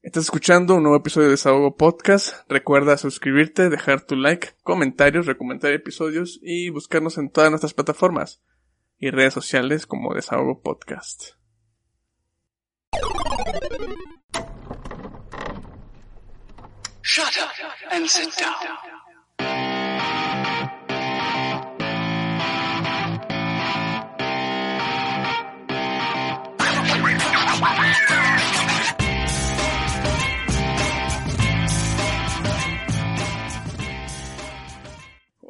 Estás escuchando un nuevo episodio de Desahogo Podcast. Recuerda suscribirte, dejar tu like, comentarios, recomendar episodios y buscarnos en todas nuestras plataformas y redes sociales como Desahogo Podcast. Shut up and sit down.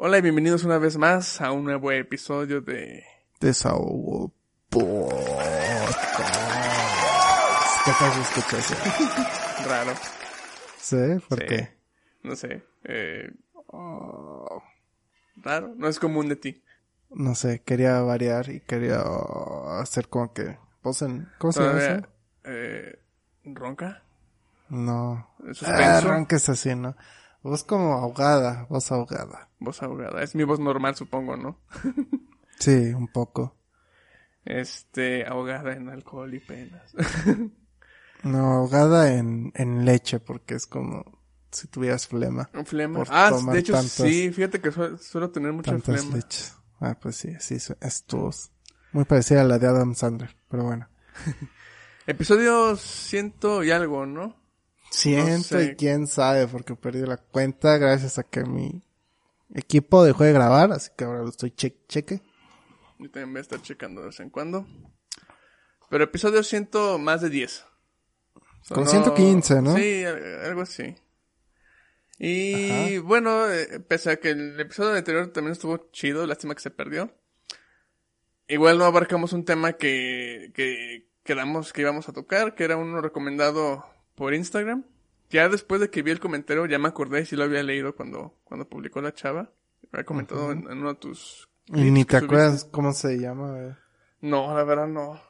Hola y bienvenidos una vez más a un nuevo episodio de... Desahogo Podcast. ¿Qué tal? Raro. ¿Sí? ¿Por Sí. qué? No sé. Eh, oh, raro. No es común de ti. No sé, quería variar y quería hacer como que... Voz en... ¿Cómo se llama eso? eh, ¿Ronca? No. Ah, arranques así, ¿no? Voz como ahogada, voz ahogada. Voz ahogada. Es mi voz normal, supongo, ¿no? Sí, un poco. Este, ahogada en alcohol y penas. No, ahogada en, en leche porque es como si tuvieras flema. ¿Un flema? Ah, de hecho, tantas- sí. Fíjate que suelo, suelo tener mucha flema. leches. Ah, pues sí, sí, es tu voz. Muy parecida a la de Adam Sandler, pero bueno. Episodio ciento y algo, ¿no? Siento sé. y quién sabe, porque perdí la cuenta gracias a que mi equipo dejó de grabar, así que ahora lo estoy che cheque. Yo también voy a estar checando de vez en cuando. Pero episodio ciento más de 10. Con 115, ¿no? Sí, al- algo así. Y bueno, eh, pese a que el episodio anterior también estuvo chido, lástima que se perdió. Igual no abarcamos un tema que, que quedamos que íbamos a tocar, que era uno recomendado por Instagram. Ya después de que vi el comentario, ya me acordé sí lo había leído cuando, cuando publicó la chava. Había comentado en, en uno de tus... Y ni te acuerdas cómo se llama. eh. No, la verdad no.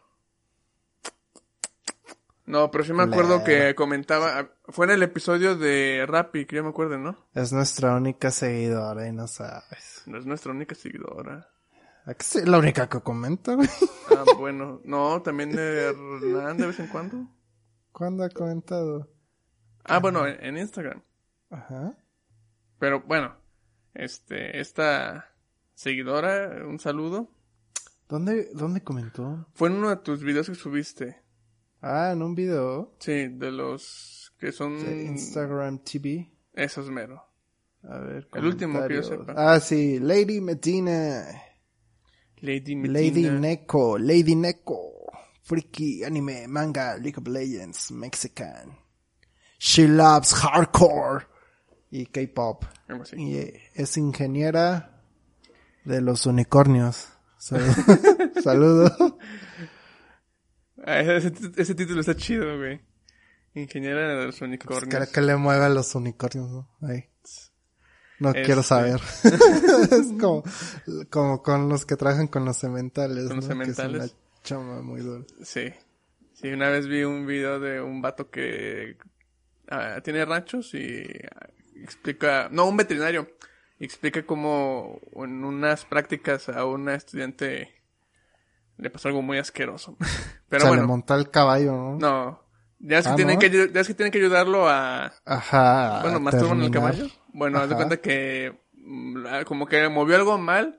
No, pero sí me acuerdo que comentaba, fue en el episodio de Rappi, que yo me acuerdo, ¿no? Es nuestra única seguidora y no sabes. No es nuestra única seguidora. ¿A qué sí? La única que comenta, güey. Ah, bueno, no, también de Hernán de vez en cuando. ¿Cuándo ha comentado? Ah, bueno, en, en Instagram. Ajá. Pero bueno, este, esta seguidora, un saludo. ¿Dónde, dónde comentó? Fue en uno de tus videos que subiste. Ah, en un video Sí, de los que son de Instagram TV. esos mero. A ver, El último que yo sepa. Ah, sí, Lady Medina. Lady Lady Medina. Neko, Lady Neko. Freaky anime, manga, League of Legends, Mexican. She loves hardcore. Y K-pop. Y es ingeniera de los unicornios. Saludo. Saludo. Ah, ese, ese título está chido, güey. Ingeniera de los Creo unicornios. que le mueve a los unicornios, ¿no? Ahí. No quiero saber. es como, como con los que trabajan con los cementales. Con los cementales. Chama muy dura. Sí. Sí, una vez vi un video de un vato que ah, tiene ranchos y ah, explica, no, un veterinario, explica cómo en unas prácticas a una estudiante le pasó algo muy asqueroso. Pero o sea, le bueno, monta el caballo, ¿no? no. Ya es, que Ah, tienen ¿no? que, ya es que tienen que ayudarlo a, Ajá. bueno, masturban el caballo. Bueno, haz de cuenta que mm, la- como que movió algo mal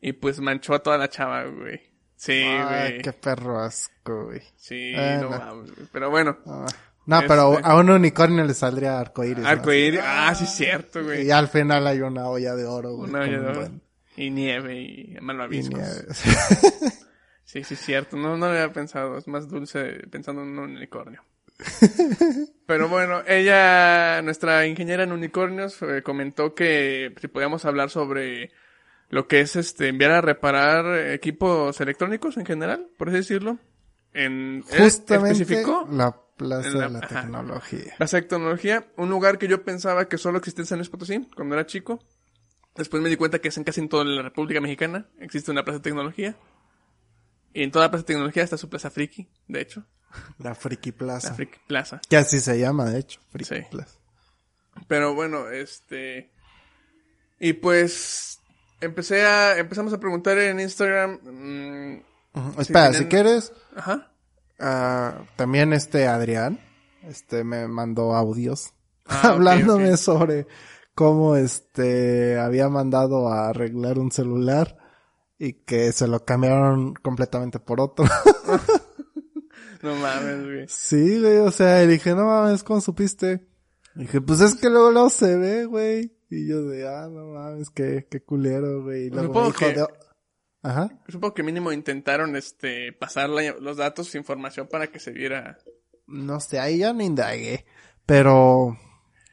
y pues manchó a toda la chava, güey. Sí, Ay, güey. qué perro asco, güey. Sí, no mames. Pero bueno, Ah. No, pero Este- a un unicornio le saldría arcoíris. ¿no? arcoíris. Ah, sí, cierto, güey. Y al final hay una olla de oro, güey. Una olla de oro. buen- Y nieve y y malvaviscos. nieve. Sí, sí, cierto. No, no lo había pensado. Es más dulce pensando en un unicornio. Pero bueno, ella, nuestra ingeniera en unicornios, eh, comentó que si podíamos hablar sobre lo que es este enviar a reparar equipos electrónicos en general, por así decirlo. En, él Justamente especificó la Plaza En la- de la ajá. Tecnología. Plaza de Tecnología, un lugar que yo pensaba que solo existía en San Luis Potosí cuando era chico. Después me di cuenta que es en casi en toda la República Mexicana. Existe una plaza de tecnología. Y en toda la plaza de tecnología está su plaza friki, de hecho. La Friki La Plaza. friki plaza. Que así se llama, de hecho. Friki Sí. Plaza. Pero bueno, este. Y pues. Empecé a. Empezamos a preguntar en Instagram. mm. Sí, Espera, tienen- si quieres, ajá. ah, también este Adrián, este me mandó audios Ah, hablándome sobre cómo este había mandado a arreglar un celular y que se lo cambiaron completamente por otro. No mames, güey. sí, güey, o sea, y dije, no mames, ¿cómo supiste? Y dije, pues es que luego luego se ve, güey. Y yo de, ah, no mames, qué, qué culero, güey. Supongo que- de... Ajá. Supongo que mínimo intentaron este pasar la- los datos, información para que se viera. No sé, ahí ya no indagué. Pero,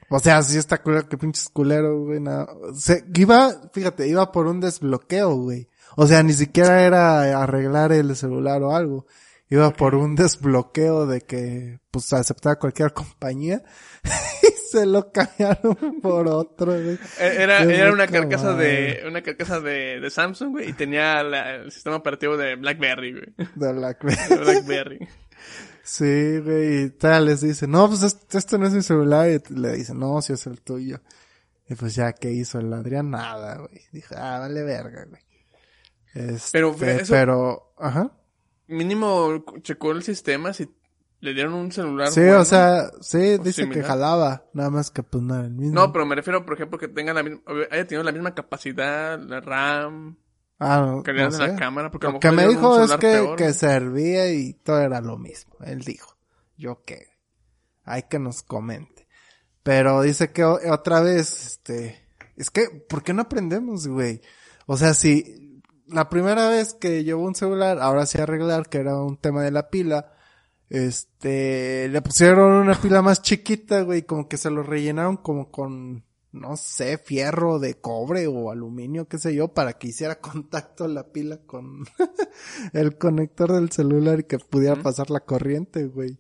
o sea, sí está culero, que pinches culero, güey. nada. Se, iba, fíjate, iba por un desbloqueo, güey. O sea, ni siquiera era arreglar el celular o algo. Iba por un desbloqueo de que, pues, aceptaba cualquier compañía. y se lo cambiaron por otro, güey. E- Era, era una carcasa de, una carcasa de, de Samsung, güey, y tenía la- el sistema operativo de BlackBerry, güey. De la De BlackBerry. Sí, güey, y tal, les dice, no, pues este, este no es mi celular, y le dice, no, si es el tuyo. Y pues ya, ¿qué hizo el Adrián? Nada, güey. Dije, ah, vale verga, güey. Este, Pero, eso- pero, ajá. Mínimo checó el sistema si le dieron un celular. Sí, bueno. o sea, sí, o dice que jalaba, nada más que pues era el mismo. No, pero me refiero, por ejemplo, que tenga la misma, haya tenido la misma capacidad, la RAM, ah, no, calidad no de la cámara, porque a lo Lo que me dijo es que, peor. que servía y todo era lo mismo. Él dijo. Yo qué. Hay que nos comente. Pero dice que otra vez, este, es que, ¿por qué no aprendemos, güey? O sea, si la primera vez que llevó un celular, ahora sí arreglar, que era un tema de la pila, este, le pusieron una pila más chiquita, güey, como que se lo rellenaron como con, no sé, fierro de cobre o aluminio, qué sé yo, para que hiciera contacto la pila con el conector del celular y que pudiera pasar la corriente, güey.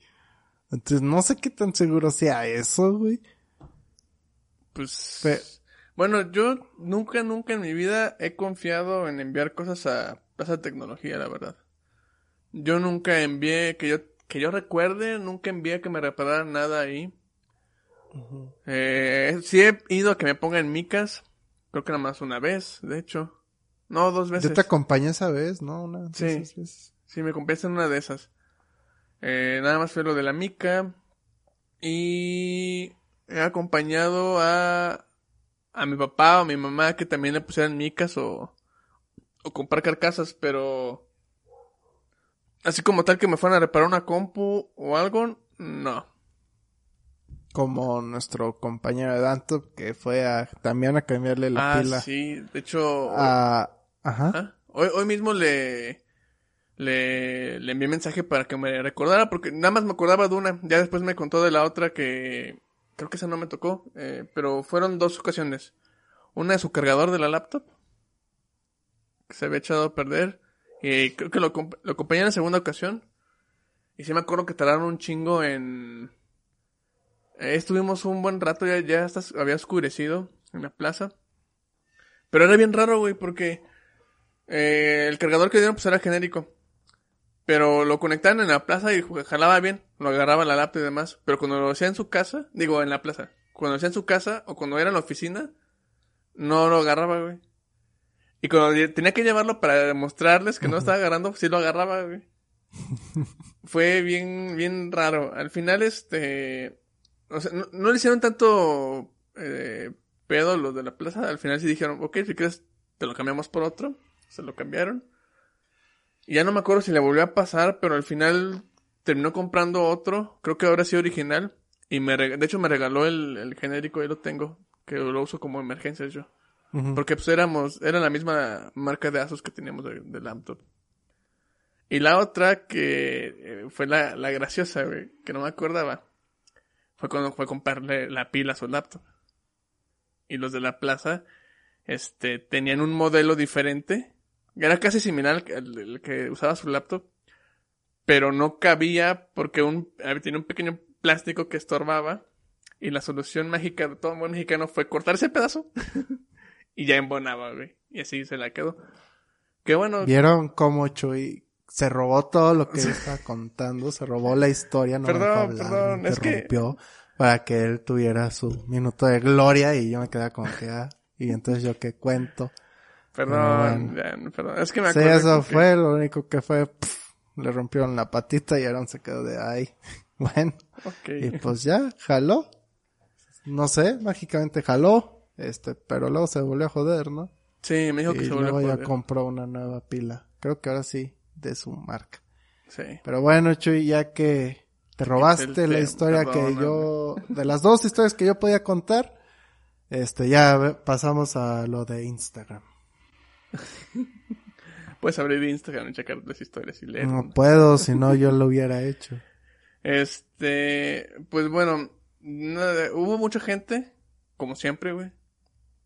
Entonces, no sé qué tan seguro sea eso, güey. Pues. Bueno, yo nunca, nunca en mi vida he confiado en enviar cosas a Plaza de Tecnología, la verdad. Yo nunca envié, que yo, que yo recuerde, nunca envié que me repararan nada ahí. Eh, sí he ido a que me pongan micas. Creo que nada más una vez, de hecho. No, dos veces. Yo te acompañé esa vez, ¿no? Una Sí. veces. Sí, me compré en una de esas. Eh, nada más fue lo de la mica. Y he acompañado a, a mi papá o a mi mamá que también le pusieran micas o, o comprar carcasas, pero así como tal que me fueran a reparar una compu o algo, no. Como nuestro compañero de Danto que fue a, también a cambiarle la ah, pila sí, de hecho, a, ajá. Ajá. Hoy, hoy mismo le, le, le envié mensaje para que me recordara, porque nada más me acordaba de una. Ya después me contó de la otra que creo que esa no me tocó, eh, pero fueron dos ocasiones. Una de su cargador de la laptop, que se había echado a perder, y creo que lo, lo acompañé en la segunda ocasión. Y sí me acuerdo que tardaron un chingo en... eh, estuvimos un buen rato, ya, ya hasta había oscurecido en la plaza. Pero era bien raro, güey, porque eh, el cargador que dieron pues era genérico. Pero lo conectaban en la plaza y jalaba bien, lo agarraba la laptop y demás. Pero cuando lo hacía en su casa, digo en la plaza, cuando lo hacía en su casa o cuando era en la oficina, no lo agarraba, güey. Y cuando tenía que llevarlo para demostrarles que no estaba agarrando, sí lo agarraba, güey. Fue bien, bien raro. Al final, este, o sea, no, no le hicieron tanto eh, pedo los de la plaza. Al final sí dijeron, ok, si quieres, te lo cambiamos por otro. Se lo cambiaron. Ya no me acuerdo si le volvió a pasar, pero al final terminó comprando otro. Creo que ahora sí original. Y me de hecho me regaló el, el genérico, ahí lo tengo. Que lo uso como emergencia yo. Porque pues éramos, era la misma marca de Asus que teníamos de, de laptop. Y la otra que eh, fue la, la graciosa, güey, que no me acordaba. Fue cuando fue a comprarle la pila a su laptop. Y los de la plaza, este, tenían un modelo diferente. Era casi similar al, que usaba su laptop. pero no cabía porque un, había- tenía un pequeño plástico que estorbaba y la solución mágica de todo buen mexicano fue cortar ese pedazo y ya embonaba, güey. Y así se la quedó. Qué bueno. ¿Vieron cómo Chuy se robó todo lo que él estaba contando? Se robó la historia, no me Perdón, hablar, perdón, me es que- para que él tuviera su minuto de gloria y yo me quedaba como que, ah, y entonces yo qué cuento. Perdón, ya, perdón. Es que me Sí, acuerdo. eso como que- fue, lo único que fue, pf, le rompieron la patita y Aaron se quedó de ahí. Bueno, y pues ya, jaló. No sé, mágicamente jaló, este, pero luego se volvió a joder, ¿no? Sí, me dijo que se volvió luego a ya joder. compró una nueva pila. Creo que ahora sí, de su marca. Sí. Pero bueno, Chuy, ya que te robaste El la historia que yo, de las dos historias que yo podía contar, este, ya pasamos a lo de Instagram. Puedes abrir Instagram y checar las historias y leer. No puedo, si no yo lo hubiera hecho. Este, pues bueno, hubo mucha gente, como siempre, güey.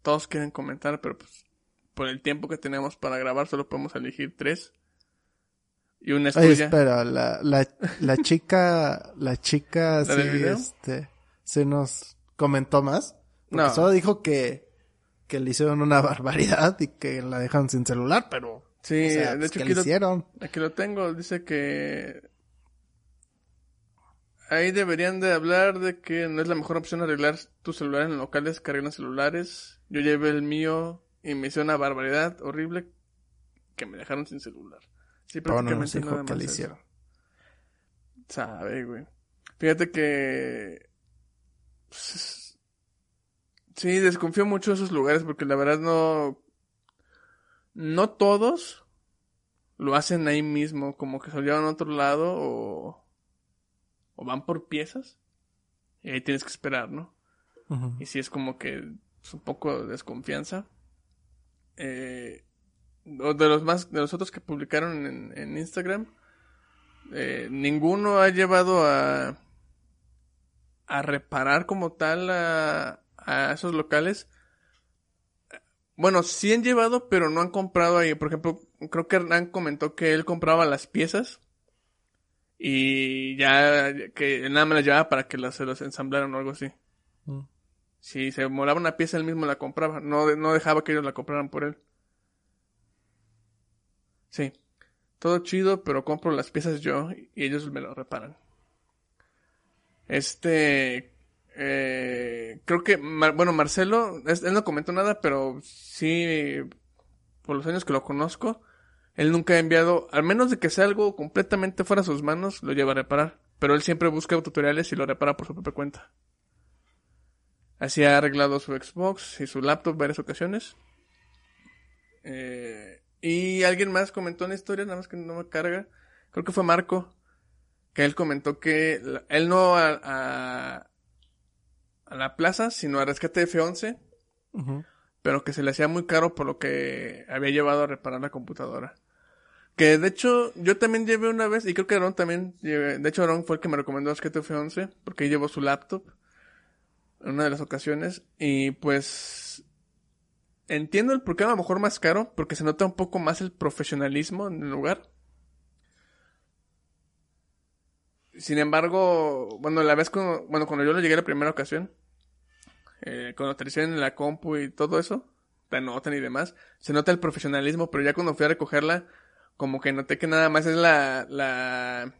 Todos quieren comentar, pero pues por el tiempo que tenemos para grabar solo podemos elegir tres. Y una es Oye, tuya. espera, la, la, la chica, la chica, sí, este, se nos comentó más. No. solo dijo que, que le hicieron una barbaridad y que la dejaron sin celular, pero, Sí, o sea, de hecho ¿qué aquí le lo, hicieron? aquí lo tengo, dice que ahí deberían de hablar de que no es la mejor opción arreglar tu celular en locales cargando celulares. Yo llevé el mío y me hizo una barbaridad horrible que me dejaron sin celular. Sí, no prácticamente dijo nada que más le eso. hicieron. Sabe, güey. Fíjate que... pues, Sí, desconfío mucho de esos lugares porque la verdad no... No todos lo hacen ahí mismo, como que se lo llevan a otro lado o... O van por piezas. Y ahí tienes que esperar, ¿no? Y sí es como que es un poco de desconfianza. Eh, de los más, de los otros que publicaron en, en Instagram, eh, ninguno ha llevado a, a reparar como tal a, a esos locales. Bueno, sí han llevado, pero no han comprado ahí. Por ejemplo, creo que Hernán comentó que él compraba las piezas y ya que nada me las llevaba para que las, se los ensamblaran o algo así. Mm. Si se molaba una pieza, él mismo la compraba. No, no dejaba que ellos la compraran por él. Sí. Todo chido, pero compro las piezas yo y ellos me lo reparan. Este... eh, creo que... Bueno, Marcelo, él no comentó nada, pero sí... Por los años que lo conozco, él nunca ha enviado, al menos de que sea algo completamente fuera de sus manos, lo lleva a reparar. Pero él siempre busca tutoriales y lo repara por su propia cuenta. Así ha arreglado su Xbox y su laptop varias ocasiones. Eh, y alguien más comentó una historia, nada más que no me carga. Creo que fue Marco. Que él comentó que él no a, a la plaza, sino a Rescate F11. Ujú. Pero que se le hacía muy caro por lo que había llevado a reparar la computadora. Que de hecho, yo también llevé una vez, y creo que Aaron también llevé, de hecho Aaron fue el que me recomendó Rescate F11, porque llevó su laptop en una de las ocasiones. Y pues entiendo el por qué a lo mejor más caro, porque se nota un poco más el profesionalismo en el lugar. Sin embargo, bueno, la vez cuando, bueno, cuando yo lo llegué la primera ocasión, eh, cuando aterricé en la compu y todo eso, la notan y demás, se nota el profesionalismo, pero ya cuando fui a recogerla, como que noté que nada más es la, la,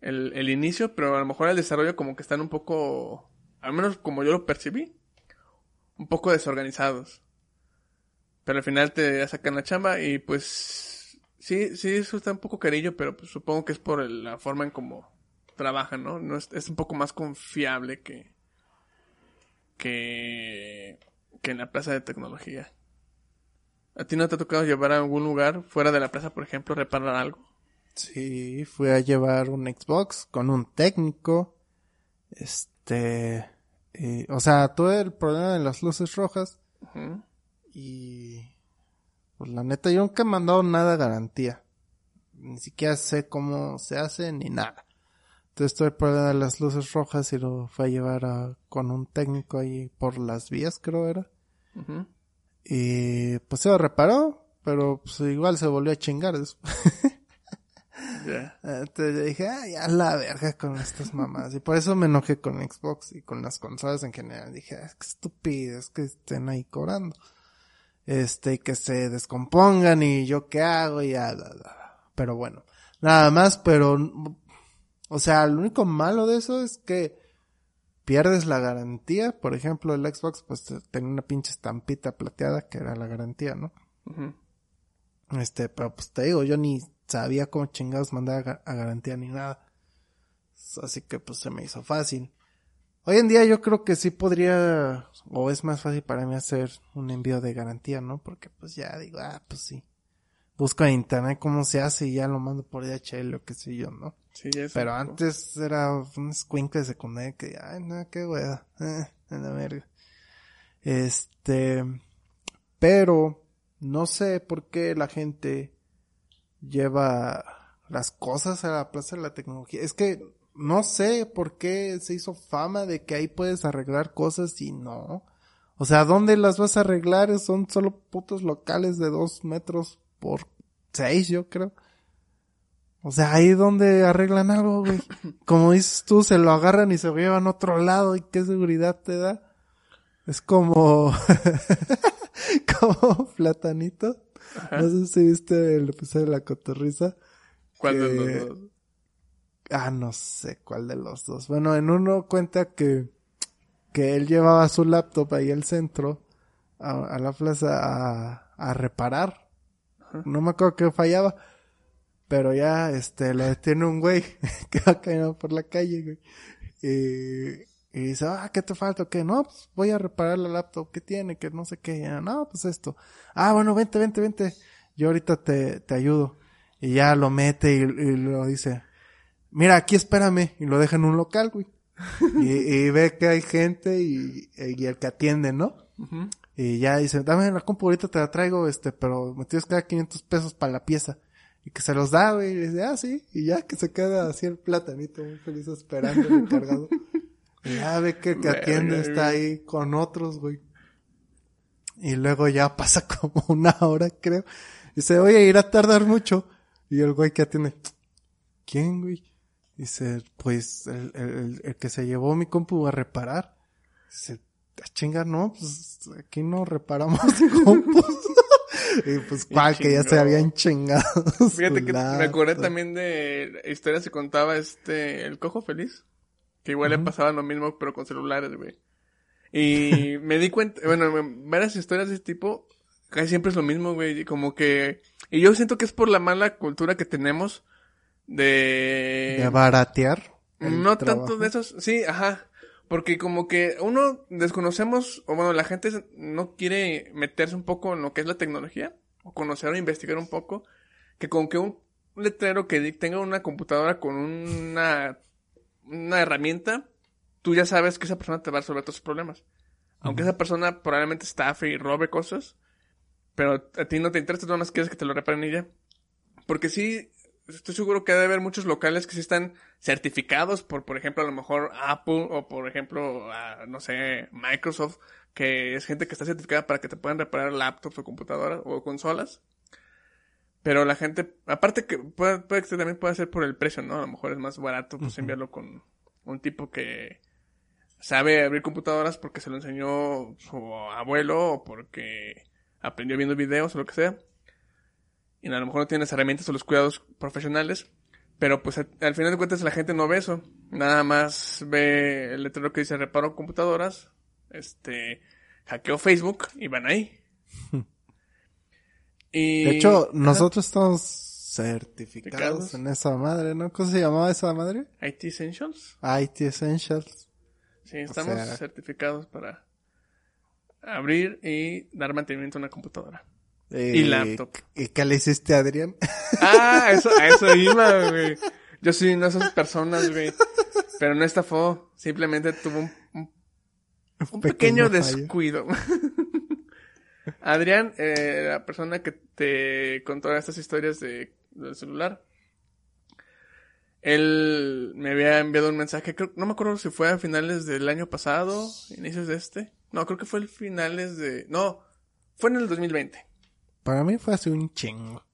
el, el inicio, pero a lo mejor el desarrollo como que están un poco, al menos como yo lo percibí, un poco desorganizados. Pero al final te sacan la chamba y pues sí, sí, eso está un poco carillo, pero pues supongo que es por el- la forma en cómo trabajan, ¿no? no es, es un poco más confiable que, que, que en la plaza de tecnología. ¿A ti no te ha tocado llevar a algún lugar fuera de la plaza, por ejemplo, reparar algo? Sí, fui a llevar un Xbox con un técnico. Este, o sea, tuve el problema de las luces rojas y pues la neta yo nunca he mandado nada garantía. Ni siquiera sé cómo se hace ni nada. Entonces problema de las luces rojas y lo fui a llevar a- con un técnico ahí por las vías, creo era. Y pues se lo reparó, pero pues igual se volvió a chingar después. Ya. Entonces yo dije, ay, a la verga con estas mamás. Y por eso me enojé con Xbox y con las consolas en general. Dije, "Ah, qué estúpido, es que estén ahí cobrando. Este, y que se descompongan y yo qué hago y ya. Pero bueno, nada más, pero, o sea, lo único malo de eso es que pierdes la garantía. Por ejemplo, el Xbox, pues tenía una pinche estampita plateada que era la garantía, ¿no? Este, pero pues te digo, yo ni sabía cómo chingados mandar a garantía ni nada. Así que pues se me hizo fácil. Hoy en día yo creo que sí podría, o es más fácil para mí hacer un envío de garantía, ¿no? Porque pues ya digo, ah, pues sí. Busco en internet cómo se hace y ya lo mando por DHL o qué sé yo, ¿no? Sí, ya es Pero antes era un escuincle de secundaria que, ay, no, qué wea, eh, en la verga. Este, pero no sé por qué la gente lleva las cosas a la plaza de la tecnología. Es que no sé por qué se hizo fama de que ahí puedes arreglar cosas y no. O sea, ¿dónde las vas a arreglar? Son solo putos locales de dos metros por seis, yo creo. O sea, ahí donde arreglan algo, güey. Como dices tú, se lo agarran y se lo llevan a otro lado. ¿Y qué seguridad te da? Es como... como platanito. No sé si viste el episodio de la cotorriza. ¿Cuál de que- los dos? Ah, no sé cuál de los dos. Bueno, en uno cuenta que, que él llevaba su laptop ahí al centro, a, a la plaza, a, a reparar. No me acuerdo que fallaba. Pero ya, este, lo detiene un güey que va caminando por la calle, güey. Y, y dice, ah, ¿qué te falta? ¿Qué? No, pues voy a reparar la laptop. ¿Qué tiene? Que no sé qué. Ya, no, pues esto. Ah, bueno, vente, vente, vente. Yo ahorita te, te ayudo. Y ya lo mete y, y lo dice, mira, aquí espérame. Y lo deja en un local, güey. y, y ve que hay gente y, y el que atiende, ¿no? Y ya dice, dame la compu, ahorita te la traigo, este, pero me tienes que dar 500 pesos para la pieza. Y que se los da, güey, y dice, ah, sí, y ya que se queda así el platanito muy feliz esperando el encargado. Y ya ve que el que atiende está güey. ahí con otros, güey. Y luego ya pasa como una hora, creo. Dice, oye, irá a tardar mucho. Y el güey que atiende, ¿quién, güey? Dice, pues, el, el, el- que se llevó mi compu a reparar. Dice, "Ah, chinga, no, pues, aquí no reparamos compus. y pues, cual, que ya se habían chingado. Fíjate que me acordé también de historias que contaba este, el cojo feliz. Que igual le pasaba lo mismo, pero con celulares, güey. Y me di cuenta, bueno, varias historias de ese tipo, casi siempre es lo mismo, güey. y Como que, y yo siento que es por la mala cultura que tenemos de... De baratear. No trabajo. tanto de esos, sí, ajá. Porque como que uno desconocemos, o bueno, la gente no quiere meterse un poco en lo que es la tecnología, o conocer o investigar un poco, que con que un letrero que tenga una computadora con una, una herramienta, tú ya sabes que esa persona te va a resolver todos tus problemas. Aunque esa persona probablemente estafe y robe cosas, pero a ti no te interesa, tú nada más quieres que te lo reparen y ya. Porque sí, estoy seguro que debe haber muchos locales que sí están certificados por, por ejemplo, a lo mejor Apple o por ejemplo, no sé, Microsoft, que es gente que está certificada para que te puedan reparar laptops o computadoras o consolas. Pero la gente, aparte que puede, puede que también pueda ser por el precio, ¿no? A lo mejor es más barato pues enviarlo con un tipo que sabe abrir computadoras porque se lo enseñó su abuelo o porque aprendió viendo videos o lo que sea. Y a lo mejor no tiene las herramientas o los cuidados profesionales. Pero pues al final de cuentas la gente no ve eso. Nada más ve el letrero que dice reparo computadoras. Este, hackeo Facebook y van ahí. y, De hecho, Ajá. nosotros estamos certificados en esa madre, ¿no? ¿Cómo se llamaba esa madre? IT Essentials. IT Essentials. Sí, estamos sea- certificados para abrir y dar mantenimiento a una computadora. Eh, Y laptop. ¿Y qué hiciste a Adrián? Ah, eso, a eso iba, güey. Yo soy una de esas personas, güey. Pero no estafó. Simplemente tuvo un, un, un pequeño, descuido. Adrián, eh, la persona que te contó estas historias de, del celular. Él me había enviado un mensaje, creo, no me acuerdo si fue a finales del año pasado, inicios de este. No, creo que fue el finales de... No, fue en el 2020. Para mí fue hace un chingo.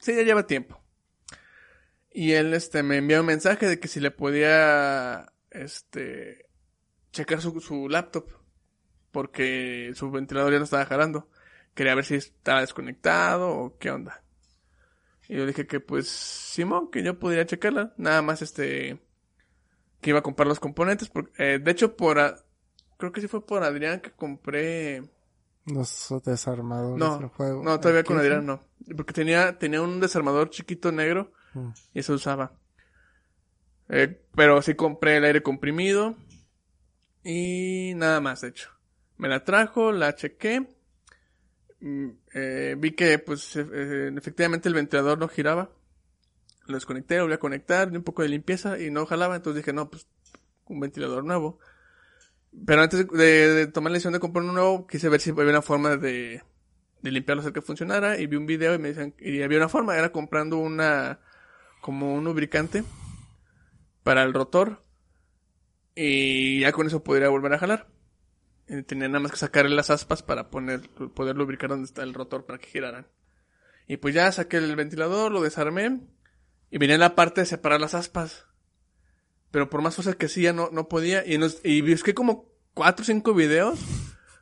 Sí, ya lleva tiempo. Y él, este, me envió un mensaje de que si le podía, este, checar su, su laptop. Porque su ventilador ya no estaba jalando. Quería ver si estaba desconectado o qué onda. Y yo dije que pues, Simón, que yo podría checarla. Nada más este, que iba a comprar los componentes. Eh, de hecho, por, a- creo que sí fue por Adrián que compré. Los desarmadores No, del juego. no, todavía ¿El con? Adrián no. Porque tenía, tenía un desarmador chiquito negro Mm. y eso usaba. Eh, pero sí compré el aire comprimido y nada más, de hecho. Me la trajo, la chequé. mm, eh, vi que, pues, e- eh, efectivamente el ventilador no giraba. Lo desconecté, lo volví a conectar, di un poco de limpieza y no jalaba. Entonces dije, no, pues, un ventilador nuevo. Pero antes de, tomar la decisión de comprar uno nuevo, quise ver si había una forma de, de limpiarlo, hacer que funcionara. Y vi un video y me decían, y había una forma, era comprando una, como un lubricante para el rotor. Y ya con eso podría volver a jalar. Tenía nada más que sacarle las aspas para poner, poder lubricar donde está el rotor para que giraran. Y pues ya saqué el ventilador, lo desarmé. Y venía la parte de separar las aspas. Pero por más fuerza que ya no, no podía. Y, nos, y busqué como cuatro o cinco videos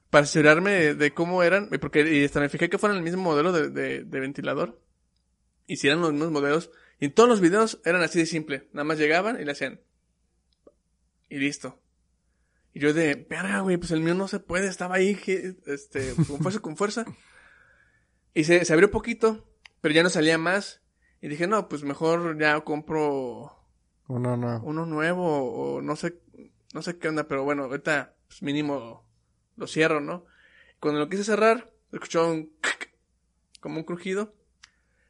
para asegurarme de, cómo eran. Porque y hasta me fijé que fueran el mismo modelo de, ventilador. Y si eran los mismos modelos. Y todos los videos eran así de simple. Nada más llegaban y le hacían. Y listo. Y yo de, verga, güey, pues el mío no se puede, estaba ahí, este, con fuerza, con fuerza. Y se, se abrió poquito, pero ya no salía más. Y dije, no, pues mejor ya compro Uno no. uno nuevo o no sé, no sé qué onda, pero bueno, ahorita pues mínimo lo cierro, ¿no? Cuando lo quise cerrar, escuchó un como un crujido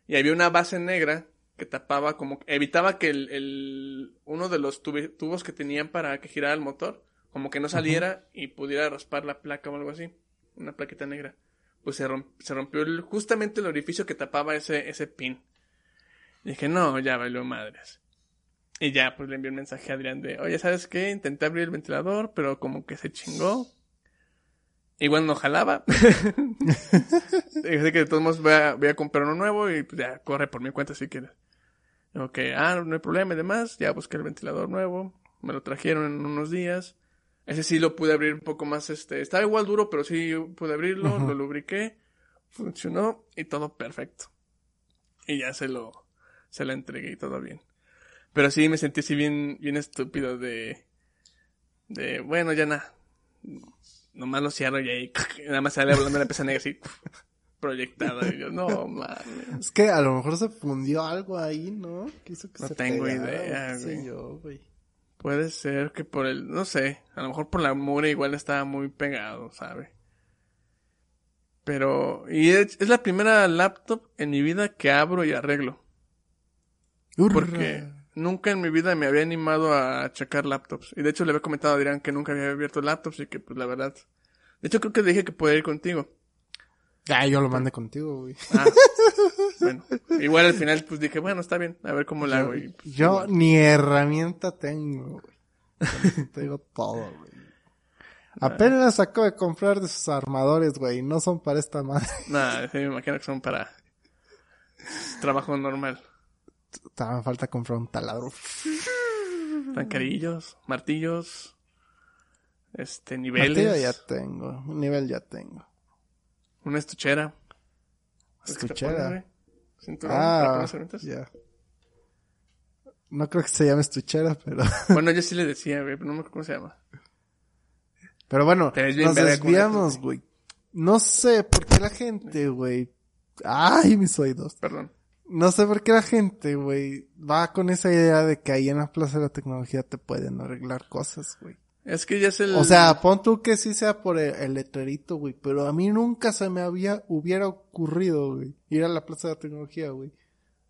y había una base negra que tapaba como evitaba que el, el uno de los tubos que tenían para que girara el motor como que no saliera y pudiera raspar la placa o algo así, una plaquita negra. Pues se, romp- se rompió el- justamente el orificio que tapaba ese ese pin. dije, "No, ya valió madres." Y ya, pues le envié un mensaje a Adrián de, oye, ¿sabes qué? Intenté abrir el ventilador, pero como que se chingó. Igual no jalaba. Dije que de todos modos voy a, voy a comprar uno nuevo y pues ya, corre por mi cuenta si quieres. Ok, ah, no hay problema y demás. Ya busqué el ventilador nuevo. Me lo trajeron en unos días. Ese sí lo pude abrir un poco más, este, estaba igual duro, pero sí pude abrirlo, lo lubriqué, funcionó y todo perfecto. Y ya se lo, se lo entregué y todo bien. Pero sí me sentí así bien, bien estúpido de, de, bueno, ya nada. Nomás lo cierro y ahí, nada más sale hablando la pesa negra así, proyectada. Y yo, no, mames. Es que a lo mejor se fundió algo ahí, ¿no? Que hizo que No se tengo pegara, idea, sé güey. yo, güey. Puede ser que por el, no sé, a lo mejor por la mugre igual estaba muy pegado, ¿sabe? Pero, y es, es la primera laptop en mi vida que abro y arreglo. Porque Hurra. Nunca en mi vida me había animado a checar laptops. Y de hecho le había comentado a Adrián que nunca había abierto laptops y que pues la verdad. De hecho creo que le dije que podía ir contigo. Ah, yo lo mandé contigo, güey. Ah, bueno. Igual al final pues dije, bueno, está bien, a ver cómo lo hago. Y, pues, Yo igual. ni herramienta tengo, güey. Te digo todo, güey. Apenas acabo de comprar de sus armadores, güey. No son para esta madre. Nada, sí, me imagino que son para trabajo normal. Me falta comprar un taladro. Tancarillos, martillos, este, Martillo niveles, ya tengo. Un nivel ya tengo. una estuchera. ¿Sabes qué te Estuchera. Ah, ya. No creo que se llame estuchera, pero... Bueno, yo sí le decía, güey, pero no me acuerdo cómo se llama. Pero bueno, nos desviamos, güey. No sé por qué la gente, güey. Ay, mis oídos. Perdón. No sé por qué la gente, güey, va con esa idea de que ahí en la Plaza de la Tecnología te pueden arreglar cosas, güey. Es que ya es el... O sea, pon tú que sí sea por el, el letrerito, güey, pero a mí nunca se me había, hubiera ocurrido, güey, ir a la Plaza de la Tecnología, güey,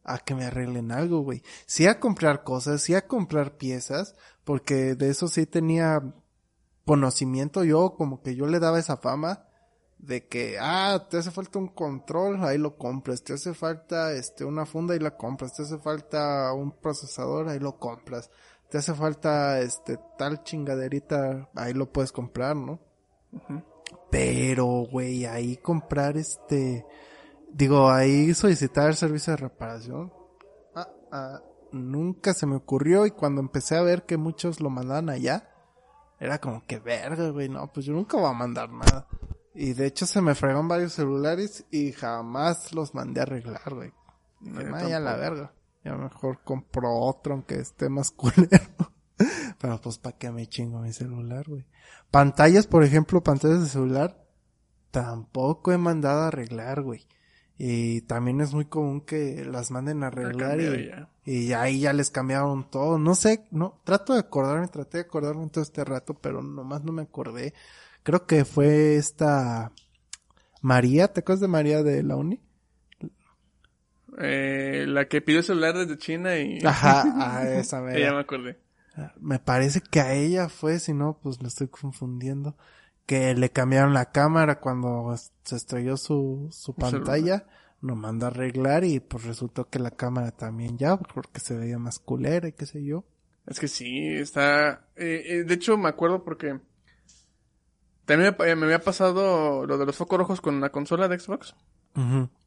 a que me arreglen algo, güey. Sí a comprar cosas, sí a comprar piezas, porque de eso sí tenía conocimiento yo, como que yo le daba esa fama de que, ah, te hace falta un control, ahí lo compras, te hace falta, este, una funda, ahí la compras, te hace falta un procesador, ahí lo compras, te hace falta, este, tal chingaderita, ahí lo puedes comprar, ¿no? Pero, güey, ahí comprar, este, digo, ahí solicitar el servicio de reparación, ah, ah, nunca se me ocurrió y cuando empecé a ver que muchos lo mandaban allá, era como que verga, güey, no, pues yo nunca voy a mandar nada. Y de hecho se me fregaron varios celulares y jamás los mandé a arreglar, güey. No, Que yo vaya a la verga. Ya mejor compro otro aunque esté más culero. Pero pues para qué me chingo mi celular, güey. Pantallas, por ejemplo, pantallas de celular, tampoco he mandado a arreglar, güey. Y también es muy común que las manden a arreglar y, ya. y ahí ya les cambiaron todo. No sé, no, trato de acordarme, traté de acordarme en todo este rato, pero nomás no me acordé. Creo que fue esta María, ¿te acuerdas de María de la uni? Eh, la que pidió el celular desde China y... Ajá, a esa me acordé. Me parece que a ella fue, si no, pues lo estoy confundiendo. Que le cambiaron la cámara cuando se estrelló su, su pantalla. Lo manda a arreglar y pues resultó que la cámara también ya, porque se veía más culera y qué sé yo. Es que sí, está... eh, eh, de hecho, me acuerdo porque... También me, pa- me había pasado lo de los focos rojos con la consola de Xbox.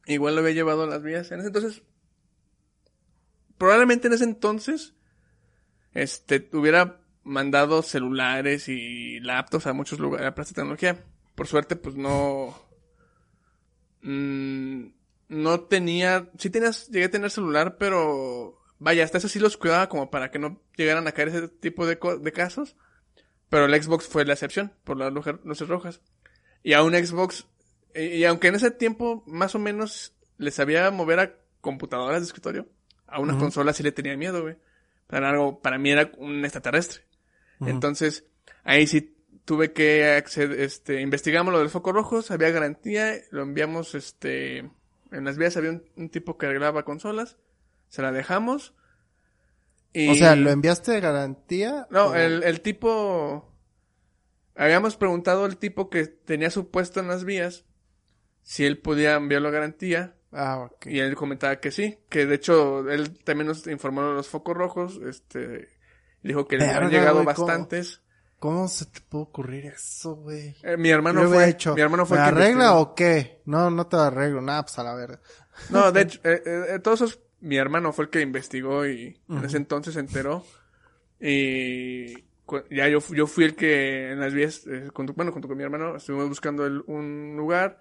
Igual lo había llevado a las vías. En ese entonces... Probablemente en ese entonces... Este, hubiera mandado celulares y laptops a muchos lugares, a Plaza Tecnología. Por suerte, pues no... mm, no tenía... Sí tenías, llegué a tener celular, pero... Vaya, hasta eso sí los cuidaba como para que no llegaran a caer ese tipo de, co- de casos. Pero el Xbox fue la excepción, por las luces rojas. Y a un Xbox, y, aunque en ese tiempo más o menos le sabía mover a computadoras de escritorio, a una consola sí le tenía miedo, güey. Para algo, para mí era un extraterrestre. Entonces, ahí sí tuve que acceder, este, investigamos lo del foco rojos, había garantía, lo enviamos, este, en las vías había un, un tipo que arreglaba consolas, se la dejamos. Y... O sea, ¿lo enviaste de garantía? No, o- el, el tipo... Habíamos preguntado al tipo que tenía su puesto en las vías si él podía enviarlo a garantía Ah, ok. y él comentaba que sí, que de hecho él también nos informó de los focos rojos, este, dijo que le han llegado bastantes. ¿Cómo se te puede ocurrir eso, güey? Eh, mi hermano fue, hecho, mi hermano fue ¿me arregla o qué? No, no te arreglo, nada, pues a la verga. No, de hecho, eh, eh, todos esos, mi hermano fue el que investigó y en ese entonces se enteró. Y ya yo, yo fui el que en las vías, eh, junto, bueno, junto con mi hermano, estuvimos buscando el- un lugar.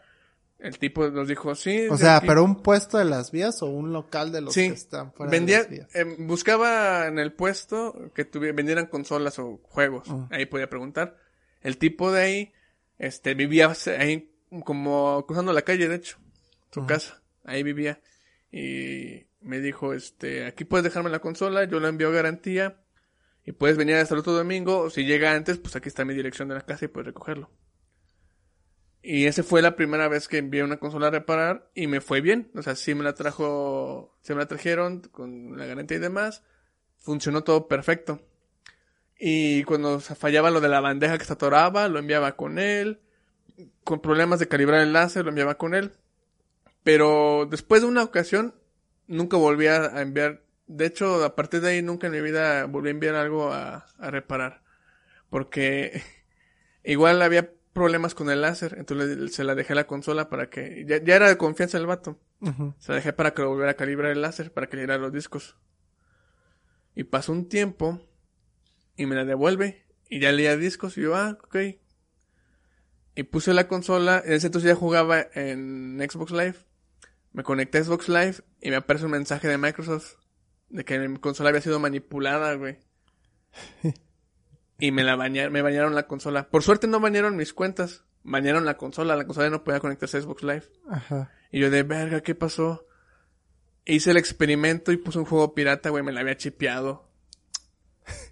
El tipo nos dijo, sí. O sea, aquí". ¿pero un puesto de las vías o un local de los Sí, que están fuera vendía, de las vías? eh, buscaba en el puesto que tuviera, vendieran consolas o juegos. Ahí podía preguntar. El tipo de ahí, este, vivía ahí como cruzando la calle, de hecho. Su casa. Ahí vivía. Y me dijo, este, aquí puedes dejarme la consola, yo la envío a garantía. Y puedes venir hasta el otro domingo. O si llega antes, pues aquí está mi dirección de la casa y puedes recogerlo. Y esa fue la primera vez que envié una consola a reparar y me fue bien. O sea, sí me la trajo, se me la trajeron con la garantía y demás. Funcionó todo perfecto. Y cuando fallaba lo de la bandeja que se atoraba, lo enviaba con él. Con problemas de calibrar el láser, lo enviaba con él. Pero después de una ocasión, nunca volví a enviar. De hecho, a partir de ahí, nunca en mi vida volví a enviar algo a, a reparar. Porque igual había problemas con el láser. Entonces se la dejé a la consola para que. Ya, ya era de confianza el vato. Se la dejé para que lo volviera a calibrar el láser, para que le diera los discos. Y pasó un tiempo y me la devuelve y ya leía discos y yo, ah, ok. Y puse la consola, en ese entonces ya jugaba en Xbox Live. Me conecté a Xbox Live y me aparece un mensaje de Microsoft de que mi consola había sido manipulada, güey. y me la bañaron, me bañaron la consola. Por suerte no bañaron mis cuentas, bañaron la consola, la consola ya no podía conectarse a Xbox Live. Ajá. Y yo de verga, ¿qué pasó? Hice el experimento y puse un juego pirata, güey, me la había chipeado.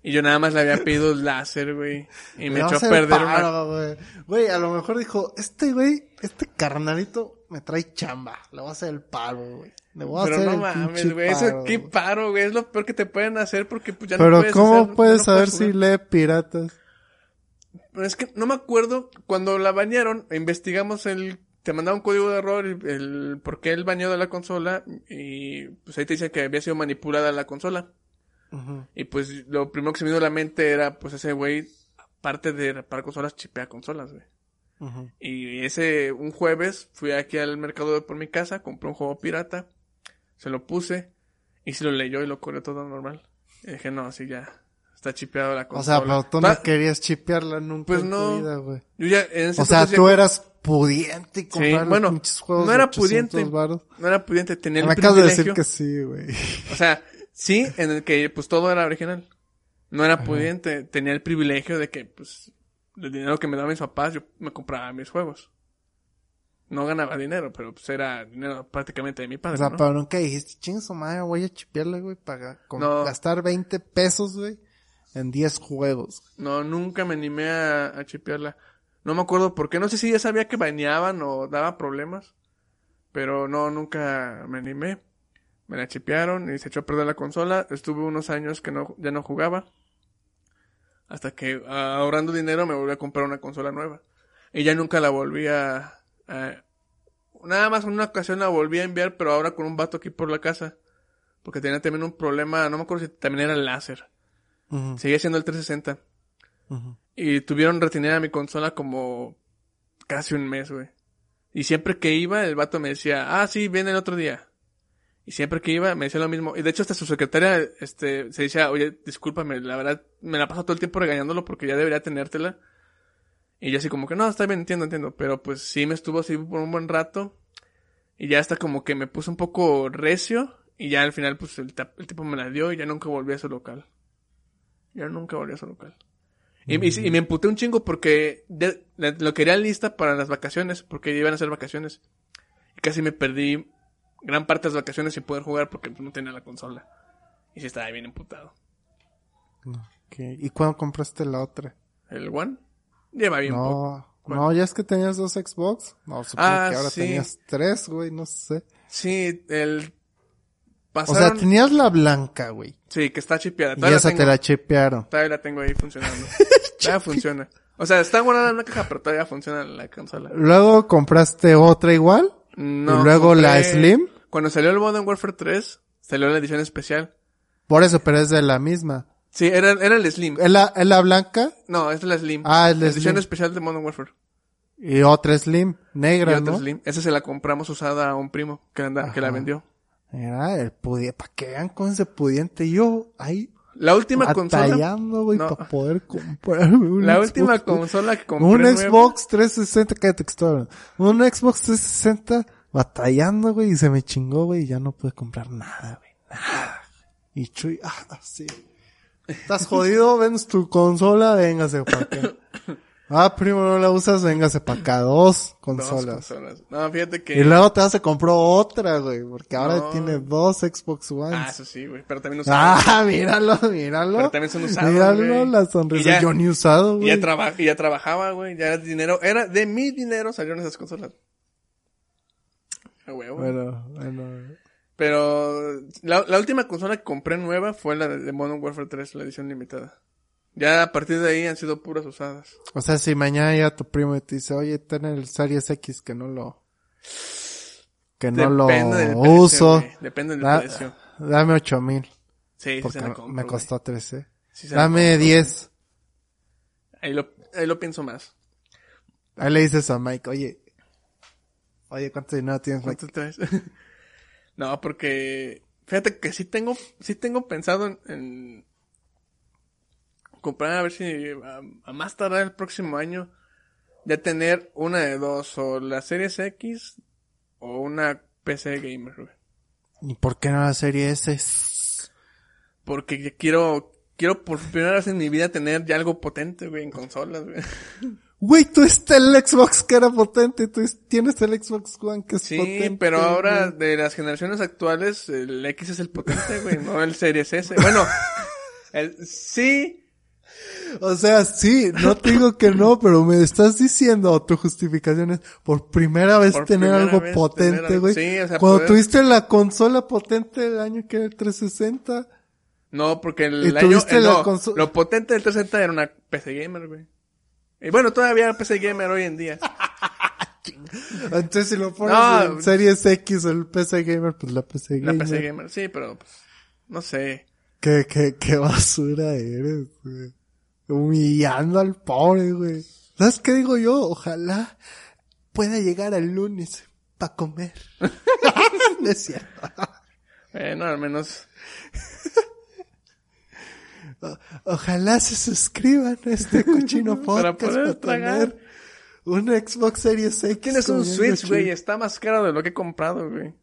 Y yo nada más le había pedido láser, güey. Y me echó a perder una... paro, güey. Güey, a lo mejor dijo, este güey, este carnalito me trae chamba. Le voy a hacer el paro, güey. Le voy a Pero hacer no el mames, güey, eso paro, qué güey. paro, güey, es lo peor que te pueden hacer porque pues ya no Pero puedes ¿cómo hacer- puedes no saber puedes si lee piratas? Pero es que no me acuerdo, cuando la bañaron, investigamos el... Te mandaba un código de error, el, el por qué el baño de la consola, y pues ahí te dice que había sido manipulada la consola. Y pues lo primero que se me vino a la mente era, pues ese güey, aparte de reparar consolas, chipea consolas, güey. Y ese, un jueves, fui aquí al mercado de por mi casa, compré un juego pirata, se lo puse, Y si lo leyó y lo corrió todo normal. Y dije, no, así ya. Está chipeado la O consola. sea, pero tú Ta- no querías chipearla nunca Pues en no. tu vida, güey. Yo ya en ese O sea, tú ya- eras pudiente y comprar bueno, los pinches juegos no era 800 pudiente. No era pudiente, tenía el Me acabas de decir que sí, güey. O sea, sí, en el que pues todo era original. No era pudiente, tenía el privilegio de que pues el dinero que me daban mis papás yo me compraba mis juegos. No ganaba dinero, pero pues era dinero prácticamente de mi padre, O sea, ¿no? pero nunca dijiste, chinga su madre, voy a chipearle, güey, para No. gastar 20 pesos, güey, en 10 juegos. No, nunca me animé a, a chipearla. No me acuerdo por qué. No sé si ya sabía que baneaban o daba problemas. Pero no, nunca me animé. Me la chipearon y se echó a perder la consola. Estuve unos años que no, ya no jugaba. Hasta que ah, ahorrando dinero me volví a comprar una consola nueva. Y ya nunca la volví a... a- nada más en una ocasión la volví a enviar, pero ahora con un vato aquí por la casa. Porque tenía también un problema, no me acuerdo si también era el láser. Seguía siendo el 360. ujú. Y tuvieron retenida mi consola como casi un mes, güey. Y siempre que iba, el vato me decía, ah, sí, viene el otro día. Y siempre que iba, me decía lo mismo. Y de hecho, hasta su secretaria, este, se decía, oye, discúlpame, la verdad, me la paso todo el tiempo regañándolo porque ya debería tenértela. Y yo así como que, no, está bien, entiendo, entiendo. Pero pues sí me estuvo así por un buen rato. Y ya hasta como que me puse un poco recio. Y ya al final, pues el, el tipo me la dio y ya nunca volví a su local. Ya nunca volví a su local. Y, y- y me emputé un chingo porque de- lo quería lista para las vacaciones, porque iban a ser vacaciones. Y casi me perdí gran parte de las vacaciones sin poder jugar porque pues, no tenía la consola. Y sí estaba bien emputado. Ok. ¿Y cuándo compraste la otra? ¿El One? Lleva bien poco. No, no, ya es que tenías dos Xbox. No, supongo Ah, que ahora sí. tenías tres, güey, no sé. Sí, el... O sea, Pasaron... tenías la blanca, güey. Sí, que está chipeada. Y Todavía esa la te la chipearon. Todavía la tengo ahí funcionando. todavía funciona. O sea, está guardada en una caja, pero todavía funciona la consola. Luego compraste otra igual. No, y luego la Slim. Cuando salió el Modern Warfare 3, salió la edición especial. Por eso, pero es de la misma. Sí, era, era el Slim. ¿Es la, es la blanca? No, es la Slim. Ah, es la edición Slim. especial de Modern Warfare. Y otra Slim, Y negra, otra ¿no? Slim. Esa se la compramos usada a un primo que, anda, que la vendió. Mira, el pudiente, para que vean con ese pudiente. Yo ahí La última consola. güey, No. para poder comprarme un La Xbox, última consola que compré. Un Xbox 360, cállate que. Un Xbox 360 batallando, güey, y se me chingó, güey, y ya no pude comprar nada, güey. Nada. Y Chuy, ah, sí. ¿Estás jodido? Vendes tu consola, véngase para acá. Ah, primo, no la usas, véngase para acá. Dos Dos consolas. No, fíjate que. Y luego te vas a comprar otra, güey, porque ahora No. tiene dos Xbox One. Ah, eso sí, güey. Pero también usaba. Ah, míralo, míralo. Pero también son usados, Míralo, güey. la Y sonrisa. ya- Yo ni usado, y, güey. ya traba- y ya trabajaba, güey. Ya era dinero. Era de mi dinero salieron esas consolas. A huevo. Bueno, bueno. Pero la, la última consola que compré nueva fue la de, de Modern Warfare 3, la edición limitada. Ya a partir de ahí han sido puras usadas. O sea, si mañana ya tu primo te dice, oye, ten el Series X que no lo, que no lo Depende del precio, uso, güey. Depende del da- precio. dame ocho mil, Sí, sí porque se la me- compro, me costó 13. Sí Dame compro. 10. Ahí lo, ahí lo pienso más. Ahí le dices a Mike, oye, oye, ¿cuánto dinero tienes? ¿Cuánto traes? no, porque fíjate que sí tengo, sí tengo pensado en, en comprar a ver si a, a más tardar el próximo año ya tener una de dos, o la Series X o una PC gamer, güey. ¿Y por qué no la serie S? Porque quiero, quiero por primera vez en mi vida tener ya algo potente, güey, en consolas, güey. Güey, tú está el Xbox que era potente, tú es- tienes el Xbox One que es Sí, potente. pero ahora güey. de las generaciones actuales, el X es el potente, güey, no el Series S. Bueno, el, sí, O sea, sí, no te digo que no, pero me estás diciendo, tu justificación es por primera vez Por tener primera algo vez potente, tener güey. sí, o sea, Cuando poder- tuviste la consola potente del año que era el 360. No, porque el ¿Y año, eh, no, lo potente del 360 era una PC gamer, güey. Y bueno, todavía PC gamer hoy en día. Entonces, si lo pones No. en Series X o el PC Gamer, pues la PC La Gamer. PC gamer, sí, pero pues, no sé. Qué, qué, qué basura eres, güey. Humillando al pobre, güey. ¿Sabes qué digo yo? Ojalá pueda llegar el lunes para comer. no es cierto. Bueno, al menos. Ojalá se suscriban a este cochino Para podcast poder para, tragar. tener un Xbox Series X. Tienes un Switch, güey. Está más caro de lo que he comprado, güey.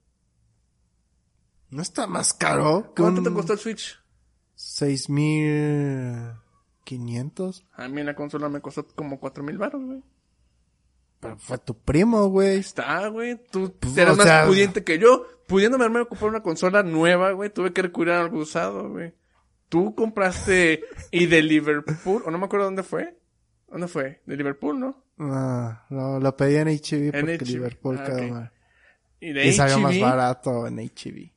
No está más caro. ¿Cuánto te costó el Switch? Seis mil quinientos. A mí la consola me costó como cuatro mil baros, güey. Pero fue tu primo, güey. Está, güey. Tú Pues, eras más sea- pudiente que yo. Pudiéndome armar a comprar una consola nueva, güey. Tuve que recurrir a algo usado, güey. Tú compraste y de Liverpool, o no me acuerdo dónde fue. ¿Dónde fue? De Liverpool, ¿no? Ah, lo, lo pedí en HB porque. Liverpool Ah, quedó mal. Y de Y salió más barato en HB.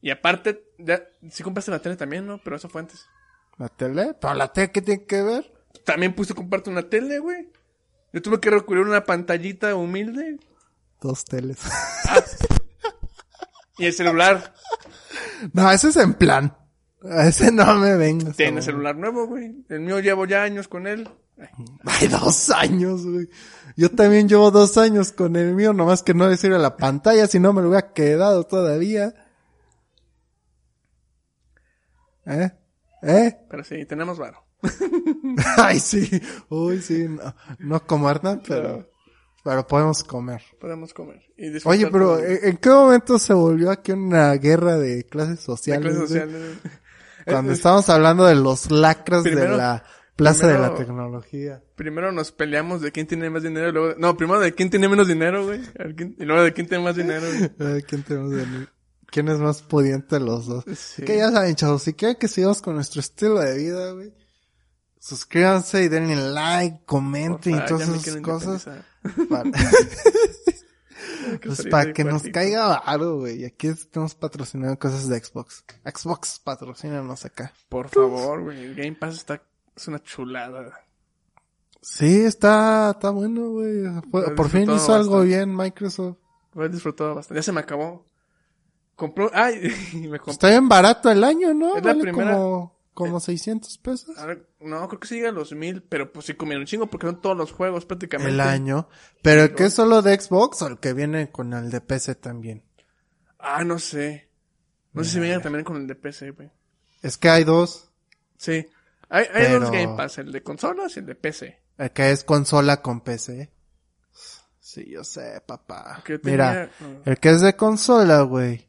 Y aparte, ya, sí compraste la tele también, ¿no? Pero eso fue antes. ¿La tele? ¿Pero la tele qué tiene que ver? También puse comprarte una tele, güey. Yo tuve que recurrir a una pantallita humilde. Dos teles. Y el celular. no, ese es en plan. A ese no me vengas. Tiene celular nuevo, güey. El mío llevo ya años con él. Ay, dos años, güey. Yo también llevo dos años con el mío, nomás que no le sirve la pantalla, si no me lo hubiera quedado todavía. ¿Eh? ¿Eh? Pero sí, tenemos varo. Ay, sí. Uy, sí. No, no como Hernán, pero, pero podemos comer. Podemos comer. Y Oye, pero ¿en en qué momento se volvió aquí una guerra de clases de sociales? clases güey? sociales. Cuando estábamos hablando de los lacras de la plaza de la tecnología. Primero nos peleamos de quién tiene más dinero y luego... No, primero de quién tiene menos dinero, güey. Y luego de quién tiene más dinero, güey. ¿quién, tenemos de- ¿Quién es más pudiente de los dos? Sí. Que ya saben, chavos, si quieren que sigamos con nuestro estilo de vida, güey, suscríbanse y denle like, comenten y todas esas cosas. Para, pues para que nos caiga varo, güey. Aquí estamos patrocinando cosas de Xbox. Xbox, patrocínanos acá. Por favor, güey. El Game Pass está... Es una chulada. Sí, está, está bueno, güey. Por fin hizo algo bien Microsoft. Lo he disfrutado bastante. Ya se me acabó. Compró... Ay, me compré... Está bien barato el año, ¿no? Es la Vale primera- como, como 600 pesos. A ver, no, creo que sí llega a los mil, pero pues sí comieron un chingo porque son todos los juegos prácticamente. El año. Pero el que es solo de Xbox o el que viene con el de PC también. Ah, no sé. No sé si viene también con el de PC, güey. Es que hay dos. Sí. Hay, hay Pero- dos Game Pass, el de consolas y el de PC. El que es consola con PC. Sí, yo sé, papá. Mira, tenía- no. el que es de consola, güey.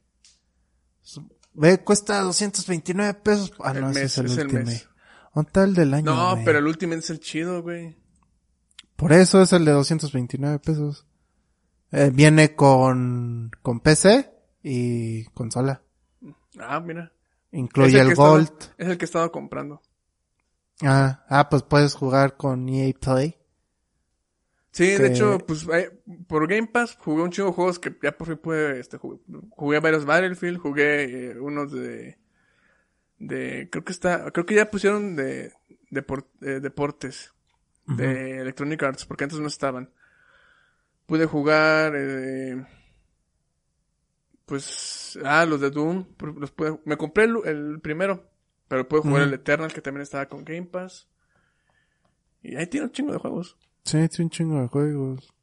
Ve, cuesta 229 pesos. Ah, El no, ese mes, es el es el mes. ¿Dónde está el del año, No, güey? pero el Ultimate es el chido, güey. Por eso es el de 229 pesos. Eh, viene con, con PC y consola. Ah, mira. Incluye el, Gold. es el que he estado comprando. Ah, ah, pues puedes jugar con EA Play. Sí, Que- de hecho, pues eh, por Game Pass jugué un chingo de juegos que ya por fin pude, este, jugué, jugué varios Battlefield, jugué eh, unos de, de, creo que está, creo que ya pusieron de, de por- eh, deportes, de Electronic Arts, porque antes no estaban. Pude jugar, eh, pues, ah, los de Doom, los pude, me compré el, el primero, pero pude jugar el Eternal, que también estaba con Game Pass. Y ahí tiene un chingo de juegos. Sí, tiene un chingo de juegos.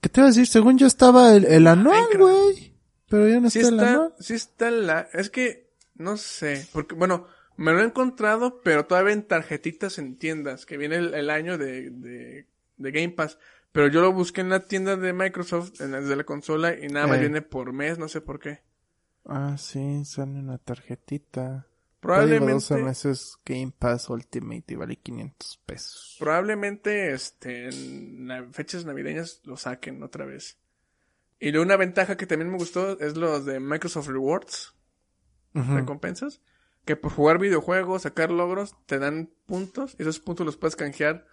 ¿Qué te iba a decir? Según yo estaba el, el anual, Minecraft. güey. Pero ya no Sí está, el anual. sí está la, es que, no sé, porque, bueno, me lo he encontrado, pero todavía en tarjetitas en tiendas, que viene el, el año de, de, de Game Pass. Pero yo lo busqué en la tienda de Microsoft, en la, desde la consola, y nada más Eh. viene por mes, no sé por qué. Ah, sí, sale una tarjetita. Probablemente, 12 meses Game Pass Ultimate y vale 500 pesos. probablemente, este, en fechas navideñas lo saquen otra vez. Y luego una ventaja que también me gustó es los de Microsoft Rewards. Recompensas que por jugar videojuegos, sacar logros, te dan puntos y esos puntos los puedes canjear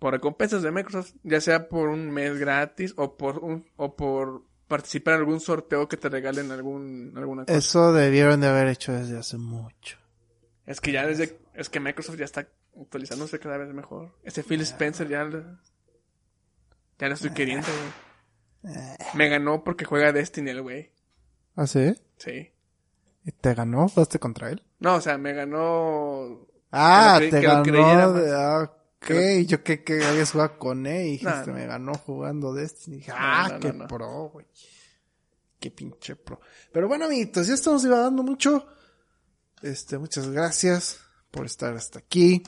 por recompensas de Microsoft, ya sea por un mes gratis o por un o por participar en algún sorteo que te regalen algún alguna cosa. Eso debieron de haber hecho desde hace mucho. Es que ya desde es que Microsoft ya está actualizándose cada vez mejor. Ese Phil Spencer ya lo, ya lo estoy queriendo, güey. Me ganó porque juega Destiny el güey. ¿Ah, sí? Sí. ¿Y te ganó? ¿Fuiste contra él? No, o sea, me ganó Ah, te ganó. De, ah, ok, Que yo que, que habías jugado con él y dijiste, No, no. me ganó jugando Destiny. Dije, ah, no, no, qué no. pro, güey. Qué pinche pro. Pero bueno, amiguitos, ya estamos divagando mucho. Este, muchas gracias por estar hasta aquí.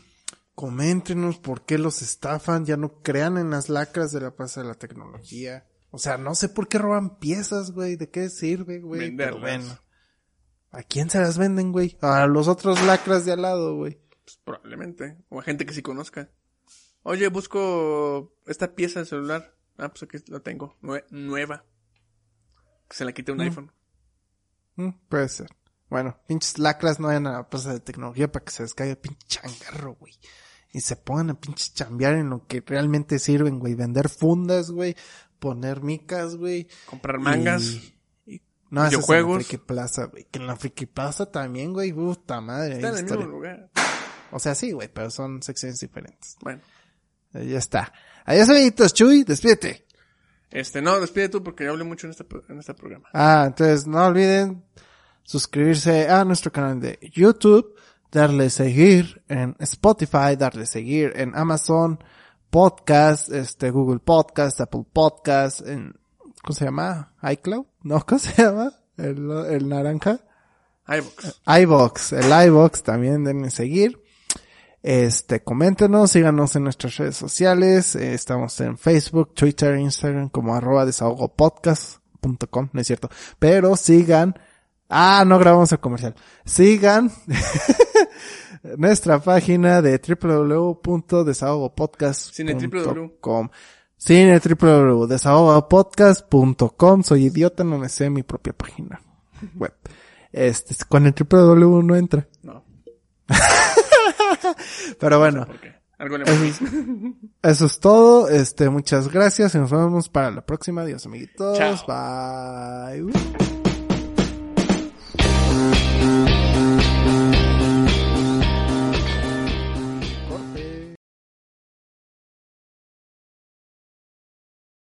Coméntenos por qué los estafan. Ya no crean en las lacras de la plaza de la tecnología. O sea, no sé por qué roban piezas, güey. ¿De qué sirve, güey? Pero bueno. ¿A quién se las venden, güey? A los otros lacras de al lado, güey. Pues probablemente. O a gente que sí conozca. Oye, busco esta pieza de celular. Ah, pues aquí la tengo. Nue- nueva. Que se la quite un iPhone. Mm, puede ser. Bueno, pinches lacras no vayan a la plaza de tecnología para que se les caiga el pinche changarro, güey. Y se pongan a pinche chambear en lo que realmente sirven, güey. Vender fundas, güey. Poner micas, güey. Comprar mangas. Y- y- no, es en la videojuegos. Friki Plaza, güey. Que en la Friki Plaza también, güey. Puta madre. Está en el mismo lugar. O sea, sí, güey, pero son secciones diferentes. Bueno. Eh, ya está. Adiós, amiguitos. Chuy, despídete. Este, no, despide tú porque ya hablé mucho en este, en este programa. Ah, entonces no olviden suscribirse a nuestro canal de YouTube, darle seguir en Spotify, darle seguir en Amazon Podcast, este Google Podcast, Apple Podcast, en ¿cómo se llama? iCloud, ¿no? ¿Cómo se llama? El, el naranja. iVox. iBox, el iBox también denle seguir. Este, coméntenos, síganos en nuestras redes sociales, eh, estamos en Facebook, Twitter, Instagram como arroba desahogopodcast.com, no es cierto, pero sigan, ah, no grabamos el comercial, sigan nuestra página de www.desahogopodcast.com. Cine www.desahogopodcast.com, soy idiota, no me sé mi propia página web. Este, con el www no entra. No. Pero bueno, ¿Por qué? Algo le eso, eso es todo. Este, muchas gracias y nos vemos para la próxima. Adiós, amiguitos. Chao. Bye. Thank you.